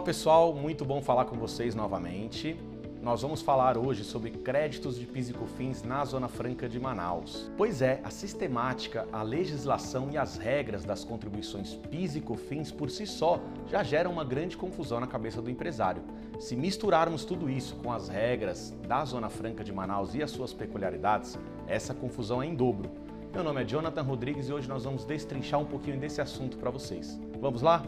pessoal, muito bom falar com vocês novamente. Nós vamos falar hoje sobre créditos de PIS e COFINS na Zona Franca de Manaus. Pois é, a sistemática, a legislação e as regras das contribuições PIS e COFINS por si só já geram uma grande confusão na cabeça do empresário. Se misturarmos tudo isso com as regras da Zona Franca de Manaus e as suas peculiaridades, essa confusão é em dobro. Meu nome é Jonathan Rodrigues e hoje nós vamos destrinchar um pouquinho desse assunto para vocês. Vamos lá?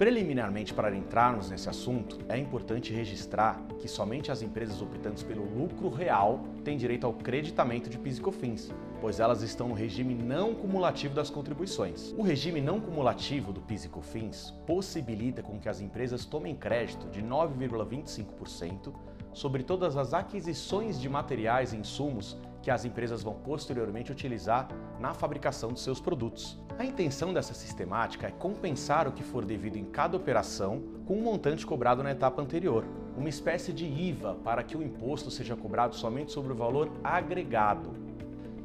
Preliminarmente, para entrarmos nesse assunto, é importante registrar que somente as empresas optantes pelo lucro real têm direito ao creditamento de PIS e COFINS, pois elas estão no regime não cumulativo das contribuições. O regime não cumulativo do PIS e COFINS possibilita com que as empresas tomem crédito de 9,25% sobre todas as aquisições de materiais e insumos que as empresas vão posteriormente utilizar na fabricação de seus produtos. A intenção dessa sistemática é compensar o que for devido em cada operação com um montante cobrado na etapa anterior, uma espécie de IVA para que o imposto seja cobrado somente sobre o valor agregado.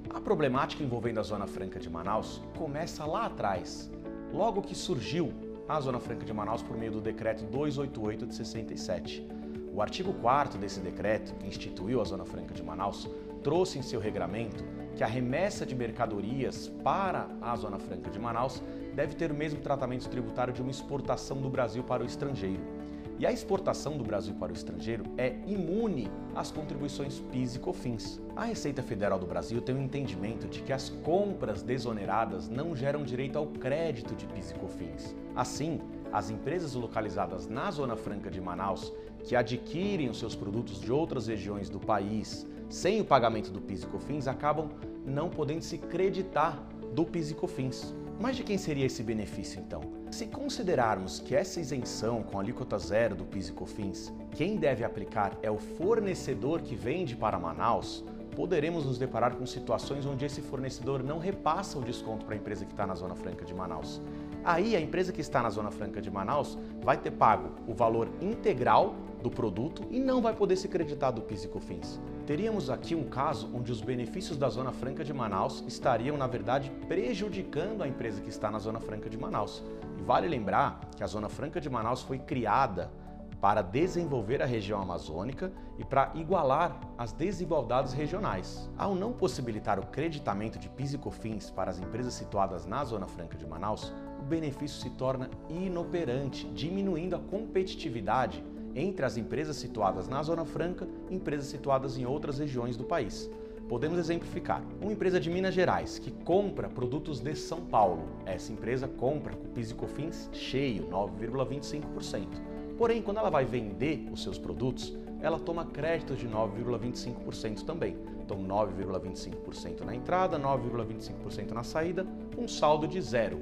A problemática envolvendo a Zona Franca de Manaus começa lá atrás, logo que surgiu a Zona Franca de Manaus por meio do Decreto 288 de 67. O artigo 4 desse decreto, que instituiu a Zona Franca de Manaus, trouxe em seu regramento que a remessa de mercadorias para a Zona Franca de Manaus deve ter o mesmo tratamento tributário de uma exportação do Brasil para o estrangeiro. E a exportação do Brasil para o estrangeiro é imune às contribuições PIS e COFINS. A Receita Federal do Brasil tem o um entendimento de que as compras desoneradas não geram direito ao crédito de PIS e COFINS. Assim, as empresas localizadas na Zona Franca de Manaus que adquirem os seus produtos de outras regiões do país sem o pagamento do PIS e COFINS acabam não podendo se creditar do PIS e COFINS. Mas de quem seria esse benefício então? Se considerarmos que essa isenção com alíquota zero do PIS e COFINS, quem deve aplicar é o fornecedor que vende para Manaus, poderemos nos deparar com situações onde esse fornecedor não repassa o desconto para a empresa que está na Zona Franca de Manaus. Aí a empresa que está na Zona Franca de Manaus vai ter pago o valor integral do produto e não vai poder se creditar do PIS e COFINS. Teríamos aqui um caso onde os benefícios da Zona Franca de Manaus estariam, na verdade, prejudicando a empresa que está na Zona Franca de Manaus. E vale lembrar que a Zona Franca de Manaus foi criada para desenvolver a região amazônica e para igualar as desigualdades regionais. Ao não possibilitar o creditamento de PIS e COFINS para as empresas situadas na Zona Franca de Manaus, o benefício se torna inoperante, diminuindo a competitividade entre as empresas situadas na Zona Franca e empresas situadas em outras regiões do país. Podemos exemplificar. Uma empresa de Minas Gerais que compra produtos de São Paulo. Essa empresa compra com PIS e COFINS cheio, 9,25%. Porém, quando ela vai vender os seus produtos, ela toma crédito de 9,25% também. Então, 9,25% na entrada, 9,25% na saída, um saldo de zero.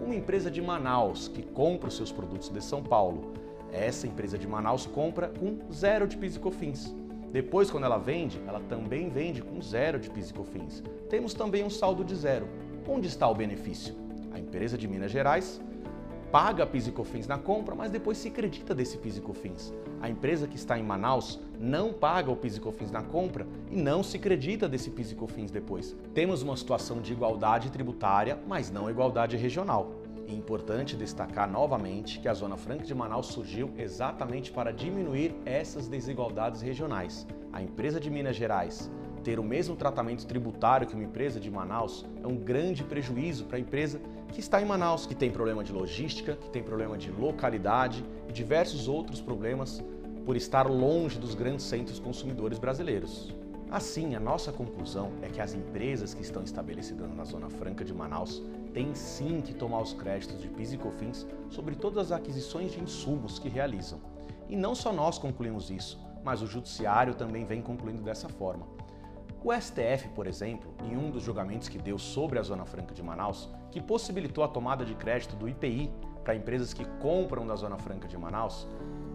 Uma empresa de Manaus que compra os seus produtos de São Paulo essa empresa de Manaus compra com zero de PIS e COFINS. Depois, quando ela vende, ela também vende com zero de PIS e COFINS. Temos também um saldo de zero. Onde está o benefício? A empresa de Minas Gerais paga PIS e COFINS na compra, mas depois se acredita desse PIS e COFINS. A empresa que está em Manaus não paga o PIS e COFINS na compra e não se acredita desse PIS e COFINS depois. Temos uma situação de igualdade tributária, mas não igualdade regional. É importante destacar novamente que a Zona Franca de Manaus surgiu exatamente para diminuir essas desigualdades regionais. A empresa de Minas Gerais ter o mesmo tratamento tributário que uma empresa de Manaus é um grande prejuízo para a empresa que está em Manaus, que tem problema de logística, que tem problema de localidade e diversos outros problemas por estar longe dos grandes centros consumidores brasileiros. Assim, a nossa conclusão é que as empresas que estão estabelecidas na Zona Franca de Manaus têm sim que tomar os créditos de PIS e COFINS sobre todas as aquisições de insumos que realizam. E não só nós concluímos isso, mas o Judiciário também vem concluindo dessa forma. O STF, por exemplo, em um dos julgamentos que deu sobre a Zona Franca de Manaus, que possibilitou a tomada de crédito do IPI para empresas que compram da Zona Franca de Manaus,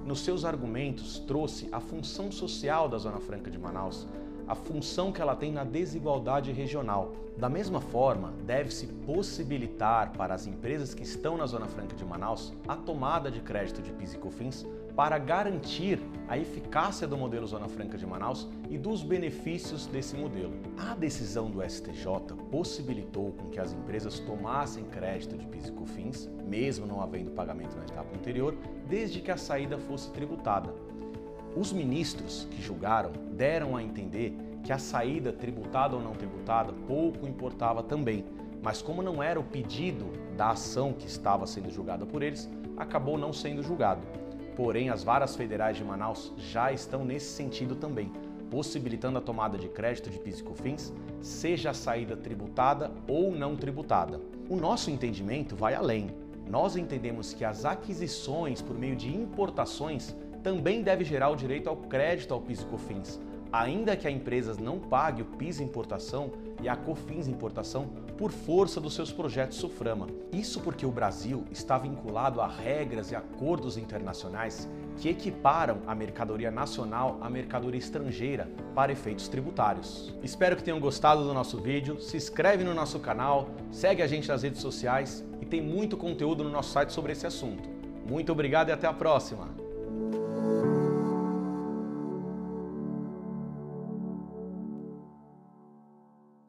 nos seus argumentos trouxe a função social da Zona Franca de Manaus, a função que ela tem na desigualdade regional. Da mesma forma, deve-se possibilitar para as empresas que estão na Zona Franca de Manaus a tomada de crédito de PIS e COFINS para garantir a eficácia do modelo Zona Franca de Manaus e dos benefícios desse modelo. A decisão do STJ possibilitou com que as empresas tomassem crédito de PIS e COFINS, mesmo não havendo pagamento na etapa anterior, desde que a saída fosse tributada. Os ministros que julgaram deram a entender que a saída tributada ou não tributada pouco importava também, mas como não era o pedido da ação que estava sendo julgada por eles, acabou não sendo julgado. Porém, as varas federais de Manaus já estão nesse sentido também, possibilitando a tomada de crédito de PIS e COFINS, seja a saída tributada ou não tributada. O nosso entendimento vai além. Nós entendemos que as aquisições por meio de importações também deve gerar o direito ao crédito ao PIS e COFINS, ainda que a empresa não pague o PIS importação e a COFINS importação por força dos seus projetos Suframa. Isso porque o Brasil está vinculado a regras e acordos internacionais que equiparam a mercadoria nacional à mercadoria estrangeira para efeitos tributários. Espero que tenham gostado do nosso vídeo, se inscreve no nosso canal, segue a gente nas redes sociais e tem muito conteúdo no nosso site sobre esse assunto. Muito obrigado e até a próxima!